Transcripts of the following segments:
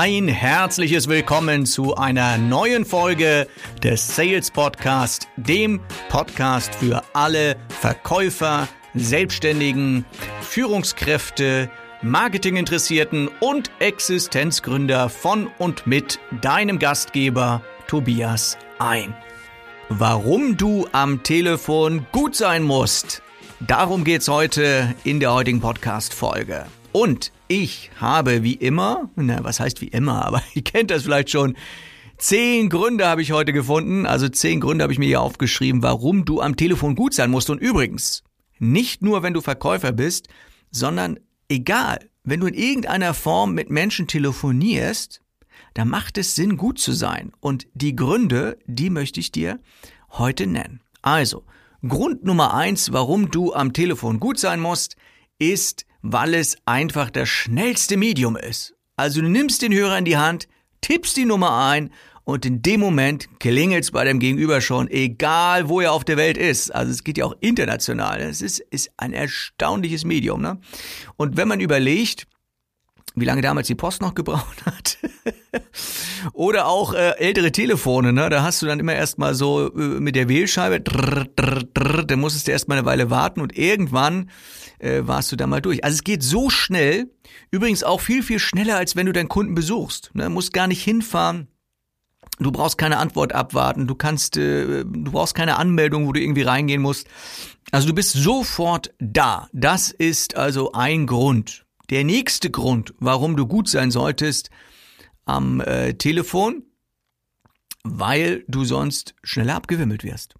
ein herzliches Willkommen zu einer neuen Folge des Sales Podcast, dem Podcast für alle Verkäufer, Selbstständigen, Führungskräfte, Marketinginteressierten und Existenzgründer von und mit deinem Gastgeber Tobias ein. Warum du am Telefon gut sein musst. Darum geht's heute in der heutigen Podcast-Folge. Und ich habe wie immer, na, was heißt wie immer, aber ihr kennt das vielleicht schon, Zehn Gründe habe ich heute gefunden, also zehn Gründe habe ich mir hier aufgeschrieben, warum du am Telefon gut sein musst. Und übrigens, nicht nur wenn du Verkäufer bist, sondern egal, wenn du in irgendeiner Form mit Menschen telefonierst, da macht es Sinn, gut zu sein. Und die Gründe, die möchte ich dir heute nennen. Also, Grund Nummer eins, warum du am Telefon gut sein musst, ist, weil es einfach das schnellste Medium ist. Also du nimmst den Hörer in die Hand, tippst die Nummer ein und in dem Moment klingelt's bei dem Gegenüber schon, egal wo er auf der Welt ist. Also es geht ja auch international. Es ist, ist ein erstaunliches Medium. Ne? Und wenn man überlegt, wie lange damals die Post noch gebraucht hat. Oder auch äh, ältere Telefone, ne? Da hast du dann immer erstmal so äh, mit der Wählscheibe, da musstest du erstmal eine Weile warten und irgendwann äh, warst du da mal durch. Also es geht so schnell, übrigens auch viel, viel schneller, als wenn du deinen Kunden besuchst. Ne? Musst gar nicht hinfahren. Du brauchst keine Antwort abwarten, du kannst, äh, du brauchst keine Anmeldung, wo du irgendwie reingehen musst. Also du bist sofort da. Das ist also ein Grund. Der nächste Grund, warum du gut sein solltest am äh, Telefon, weil du sonst schneller abgewimmelt wirst.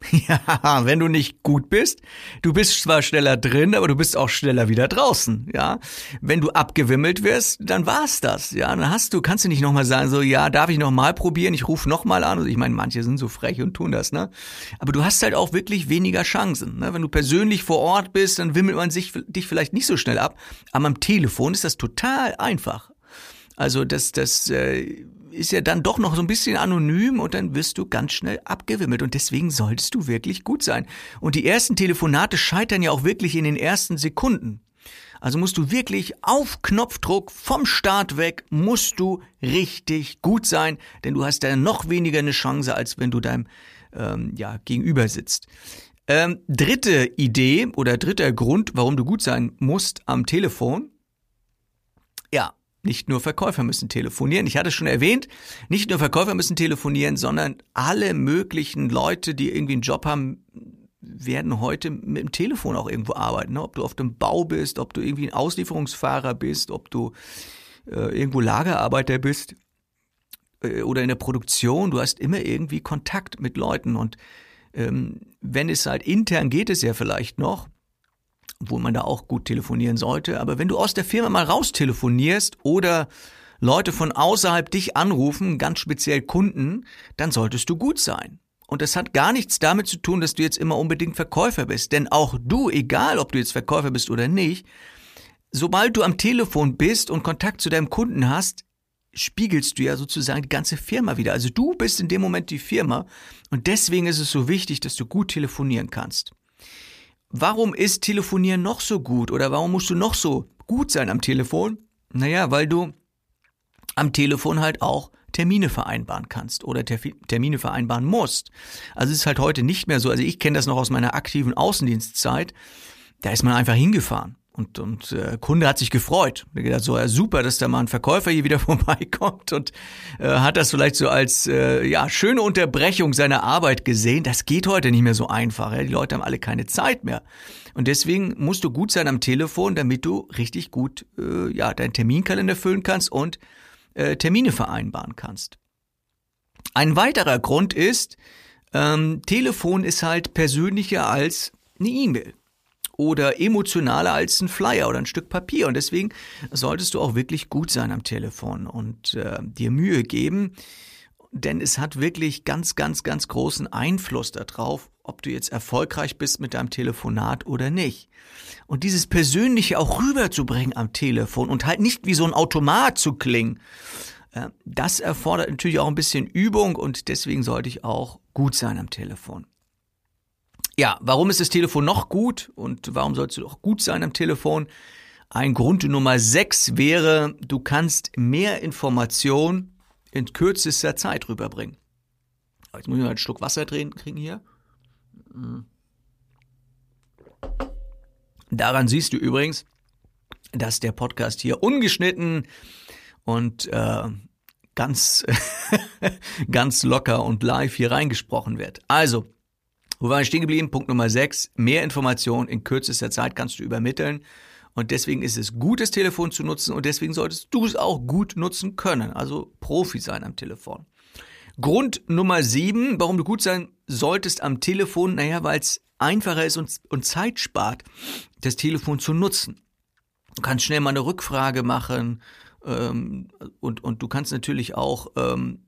Ja, wenn du nicht gut bist, du bist zwar schneller drin, aber du bist auch schneller wieder draußen, ja. Wenn du abgewimmelt wirst, dann war's das, ja. Dann hast du, kannst du nicht nochmal sagen, so, ja, darf ich nochmal probieren, ich rufe nochmal an. Ich meine, manche sind so frech und tun das, ne. Aber du hast halt auch wirklich weniger Chancen, ne? Wenn du persönlich vor Ort bist, dann wimmelt man sich, dich vielleicht nicht so schnell ab. Aber am Telefon ist das total einfach. Also das, das äh, ist ja dann doch noch so ein bisschen anonym und dann wirst du ganz schnell abgewimmelt und deswegen solltest du wirklich gut sein. Und die ersten Telefonate scheitern ja auch wirklich in den ersten Sekunden. Also musst du wirklich auf Knopfdruck vom Start weg musst du richtig gut sein, denn du hast dann noch weniger eine Chance, als wenn du deinem ähm, ja, gegenüber sitzt. Ähm, dritte Idee oder dritter Grund, warum du gut sein musst am Telefon. Ja, nicht nur Verkäufer müssen telefonieren. Ich hatte es schon erwähnt, nicht nur Verkäufer müssen telefonieren, sondern alle möglichen Leute, die irgendwie einen Job haben, werden heute mit dem Telefon auch irgendwo arbeiten. Ne? Ob du auf dem Bau bist, ob du irgendwie ein Auslieferungsfahrer bist, ob du äh, irgendwo Lagerarbeiter bist äh, oder in der Produktion. Du hast immer irgendwie Kontakt mit Leuten und ähm, wenn es halt intern geht es ja vielleicht noch, obwohl man da auch gut telefonieren sollte. Aber wenn du aus der Firma mal raus telefonierst oder Leute von außerhalb dich anrufen, ganz speziell Kunden, dann solltest du gut sein. Und das hat gar nichts damit zu tun, dass du jetzt immer unbedingt Verkäufer bist. Denn auch du, egal ob du jetzt Verkäufer bist oder nicht, sobald du am Telefon bist und Kontakt zu deinem Kunden hast, spiegelst du ja sozusagen die ganze Firma wieder. Also du bist in dem Moment die Firma und deswegen ist es so wichtig, dass du gut telefonieren kannst. Warum ist Telefonieren noch so gut oder warum musst du noch so gut sein am Telefon? Naja, weil du am Telefon halt auch Termine vereinbaren kannst oder Termine vereinbaren musst. Also es ist halt heute nicht mehr so, also ich kenne das noch aus meiner aktiven Außendienstzeit, da ist man einfach hingefahren. Und, und äh, Kunde hat sich gefreut. Er gedacht, so ja, super, dass da mal ein Verkäufer hier wieder vorbeikommt und äh, hat das vielleicht so als äh, ja schöne Unterbrechung seiner Arbeit gesehen. Das geht heute nicht mehr so einfach. Ja? Die Leute haben alle keine Zeit mehr. Und deswegen musst du gut sein am Telefon, damit du richtig gut äh, ja deinen Terminkalender füllen kannst und äh, Termine vereinbaren kannst. Ein weiterer Grund ist, ähm, Telefon ist halt persönlicher als eine E-Mail oder emotionaler als ein Flyer oder ein Stück Papier. Und deswegen solltest du auch wirklich gut sein am Telefon und äh, dir Mühe geben, denn es hat wirklich ganz, ganz, ganz großen Einfluss darauf, ob du jetzt erfolgreich bist mit deinem Telefonat oder nicht. Und dieses Persönliche auch rüberzubringen am Telefon und halt nicht wie so ein Automat zu klingen, äh, das erfordert natürlich auch ein bisschen Übung und deswegen sollte ich auch gut sein am Telefon. Ja, warum ist das Telefon noch gut und warum sollst du auch gut sein am Telefon? Ein Grund Nummer sechs wäre, du kannst mehr Information in kürzester Zeit rüberbringen. Jetzt muss ich mal einen Schluck Wasser drehen kriegen hier. Mhm. Daran siehst du übrigens, dass der Podcast hier ungeschnitten und äh, ganz, ganz locker und live hier reingesprochen wird. Also, wo waren wir stehen geblieben? Punkt Nummer 6. Mehr Informationen in kürzester Zeit kannst du übermitteln. Und deswegen ist es gut, das Telefon zu nutzen und deswegen solltest du es auch gut nutzen können. Also Profi sein am Telefon. Grund Nummer 7, warum du gut sein solltest am Telefon, naja, weil es einfacher ist und, und Zeit spart, das Telefon zu nutzen. Du kannst schnell mal eine Rückfrage machen ähm, und, und du kannst natürlich auch ähm,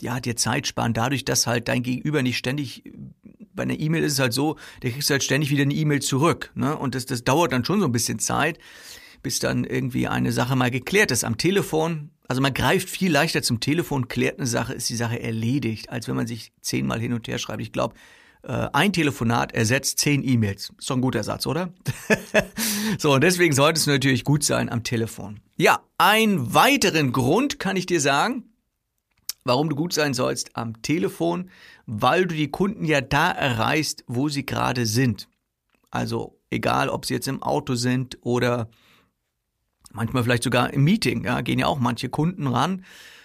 ja, dir Zeit sparen, dadurch, dass halt dein Gegenüber nicht ständig, bei einer E-Mail ist es halt so, der kriegst halt ständig wieder eine E-Mail zurück. Ne? Und das, das dauert dann schon so ein bisschen Zeit, bis dann irgendwie eine Sache mal geklärt ist. Am Telefon, also man greift viel leichter zum Telefon, klärt eine Sache, ist die Sache erledigt, als wenn man sich zehnmal hin und her schreibt. Ich glaube, äh, ein Telefonat ersetzt zehn E-Mails. Ist doch ein guter Satz, oder? so, und deswegen sollte es natürlich gut sein am Telefon. Ja, einen weiteren Grund kann ich dir sagen, warum du gut sein sollst am Telefon, weil du die Kunden ja da erreichst, wo sie gerade sind. Also egal, ob sie jetzt im Auto sind oder manchmal vielleicht sogar im Meeting, ja, gehen ja auch manche Kunden ran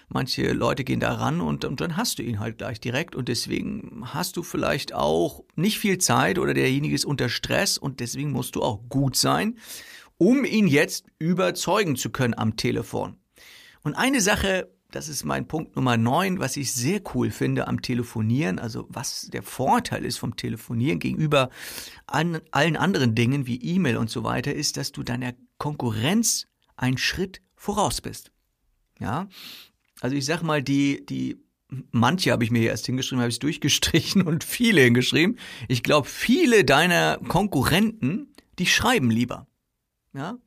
Manche Leute gehen da ran und, und dann hast du ihn halt gleich direkt und deswegen hast du vielleicht auch nicht viel Zeit oder derjenige ist unter Stress und deswegen musst du auch gut sein, um ihn jetzt überzeugen zu können am Telefon. Und eine Sache, das ist mein Punkt Nummer 9, was ich sehr cool finde am Telefonieren, also was der Vorteil ist vom Telefonieren gegenüber an allen anderen Dingen wie E-Mail und so weiter, ist, dass du deiner Konkurrenz einen Schritt voraus bist. Ja, also ich sag mal, die, die, manche habe ich mir hier erst hingeschrieben, habe ich durchgestrichen und viele hingeschrieben. Ich glaube, viele deiner Konkurrenten, die schreiben lieber. Ja,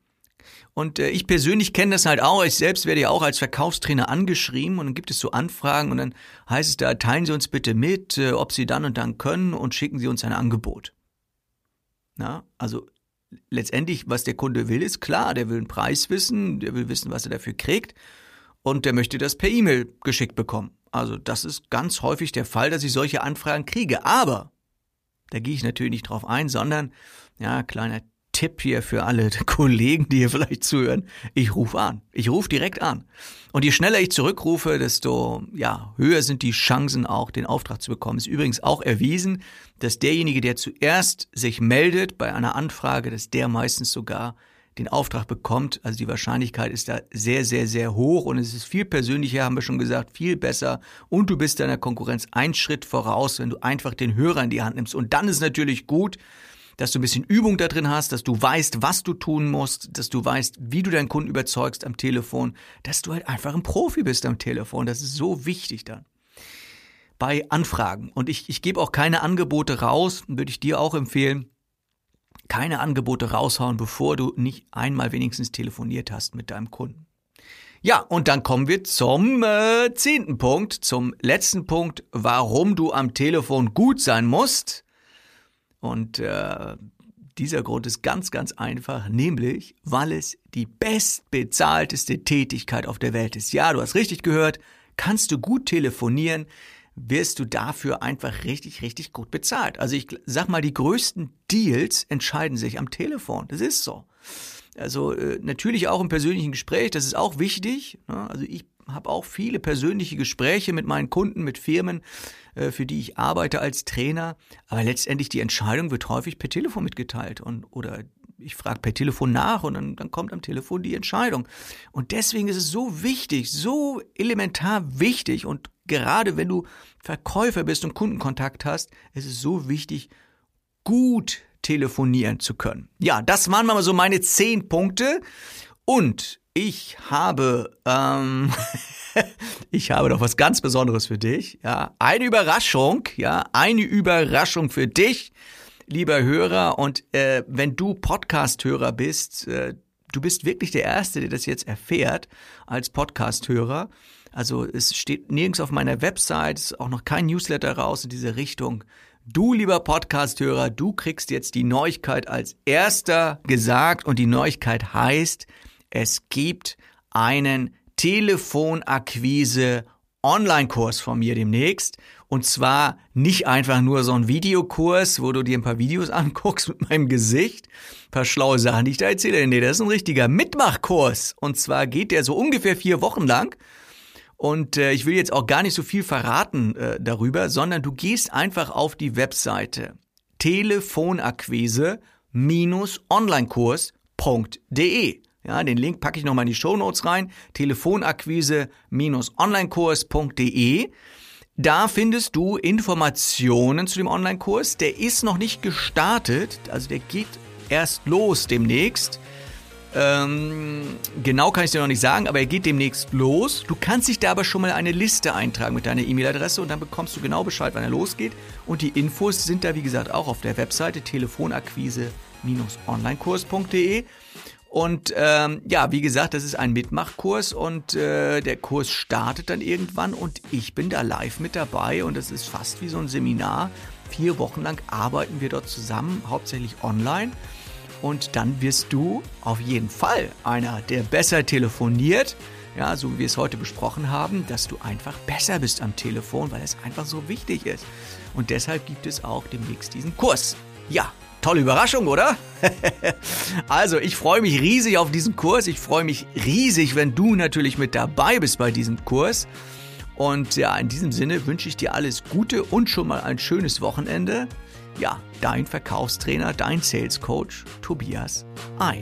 und äh, ich persönlich kenne das halt auch. Ich selbst werde ja auch als Verkaufstrainer angeschrieben und dann gibt es so Anfragen und dann heißt es da, teilen Sie uns bitte mit, äh, ob Sie dann und dann können und schicken Sie uns ein Angebot. Na, also letztendlich, was der Kunde will, ist klar. Der will einen Preis wissen, der will wissen, was er dafür kriegt und der möchte das per E-Mail geschickt bekommen. Also das ist ganz häufig der Fall, dass ich solche Anfragen kriege. Aber da gehe ich natürlich nicht drauf ein, sondern, ja, kleiner Tipp hier für alle Kollegen, die hier vielleicht zuhören. Ich rufe an. Ich rufe direkt an. Und je schneller ich zurückrufe, desto ja, höher sind die Chancen auch, den Auftrag zu bekommen. Ist übrigens auch erwiesen, dass derjenige, der zuerst sich meldet bei einer Anfrage, dass der meistens sogar den Auftrag bekommt. Also die Wahrscheinlichkeit ist da sehr, sehr, sehr hoch und es ist viel persönlicher, haben wir schon gesagt, viel besser und du bist deiner Konkurrenz einen Schritt voraus, wenn du einfach den Hörer in die Hand nimmst. Und dann ist natürlich gut, dass du ein bisschen Übung da drin hast, dass du weißt, was du tun musst, dass du weißt, wie du deinen Kunden überzeugst am Telefon, dass du halt einfach ein Profi bist am Telefon. Das ist so wichtig dann. Bei Anfragen. Und ich, ich gebe auch keine Angebote raus, würde ich dir auch empfehlen keine Angebote raushauen, bevor du nicht einmal wenigstens telefoniert hast mit deinem Kunden. Ja, und dann kommen wir zum äh, zehnten Punkt, zum letzten Punkt, warum du am Telefon gut sein musst. Und äh, dieser Grund ist ganz, ganz einfach, nämlich, weil es die bestbezahlteste Tätigkeit auf der Welt ist. Ja, du hast richtig gehört, kannst du gut telefonieren, wirst du dafür einfach richtig, richtig gut bezahlt. Also ich sag mal, die größten Deals entscheiden sich am Telefon. Das ist so. Also äh, natürlich auch im persönlichen Gespräch, das ist auch wichtig. Ne? Also ich habe auch viele persönliche Gespräche mit meinen Kunden, mit Firmen, äh, für die ich arbeite als Trainer. Aber letztendlich die Entscheidung wird häufig per Telefon mitgeteilt und oder ich frage per Telefon nach und dann, dann kommt am Telefon die Entscheidung. Und deswegen ist es so wichtig, so elementar wichtig und gerade wenn du Verkäufer bist und Kundenkontakt hast, ist es so wichtig, gut telefonieren zu können. Ja, das waren mal so meine zehn Punkte und ich habe, ähm, ich habe doch was ganz Besonderes für dich. Ja, eine Überraschung. Ja, eine Überraschung für dich lieber Hörer. Und äh, wenn du Podcast-Hörer bist, äh, du bist wirklich der Erste, der das jetzt erfährt als Podcast-Hörer. Also es steht nirgends auf meiner Website, es ist auch noch kein Newsletter raus in diese Richtung. Du, lieber Podcast-Hörer, du kriegst jetzt die Neuigkeit als erster gesagt und die Neuigkeit heißt, es gibt einen Telefonakquise Online-Kurs von mir demnächst. Und zwar nicht einfach nur so ein Videokurs, wo du dir ein paar Videos anguckst mit meinem Gesicht, ein paar schlaue Sachen, die ich da erzähle. Nee, das ist ein richtiger Mitmachkurs. Und zwar geht der so ungefähr vier Wochen lang. Und äh, ich will jetzt auch gar nicht so viel verraten äh, darüber, sondern du gehst einfach auf die Webseite telefonakquise-onlinekurs.de. Ja, den Link packe ich nochmal in die Shownotes rein. Telefonakquise-onlinekurs.de. Da findest du Informationen zu dem Online-Kurs. Der ist noch nicht gestartet, also der geht erst los demnächst. Ähm, genau kann ich dir noch nicht sagen, aber er geht demnächst los. Du kannst dich da aber schon mal eine Liste eintragen mit deiner E-Mail-Adresse und dann bekommst du genau Bescheid, wann er losgeht. Und die Infos sind da, wie gesagt, auch auf der Webseite telefonakquise-onlinekurs.de. Und ähm, ja, wie gesagt, das ist ein Mitmachkurs und äh, der Kurs startet dann irgendwann und ich bin da live mit dabei und es ist fast wie so ein Seminar. Vier Wochen lang arbeiten wir dort zusammen, hauptsächlich online. Und dann wirst du auf jeden Fall einer, der besser telefoniert, ja, so wie wir es heute besprochen haben, dass du einfach besser bist am Telefon, weil es einfach so wichtig ist. Und deshalb gibt es auch demnächst diesen Kurs. Ja, Tolle Überraschung, oder? also, ich freue mich riesig auf diesen Kurs. Ich freue mich riesig, wenn du natürlich mit dabei bist bei diesem Kurs. Und ja, in diesem Sinne wünsche ich dir alles Gute und schon mal ein schönes Wochenende. Ja, dein Verkaufstrainer, dein Sales Coach Tobias Ein.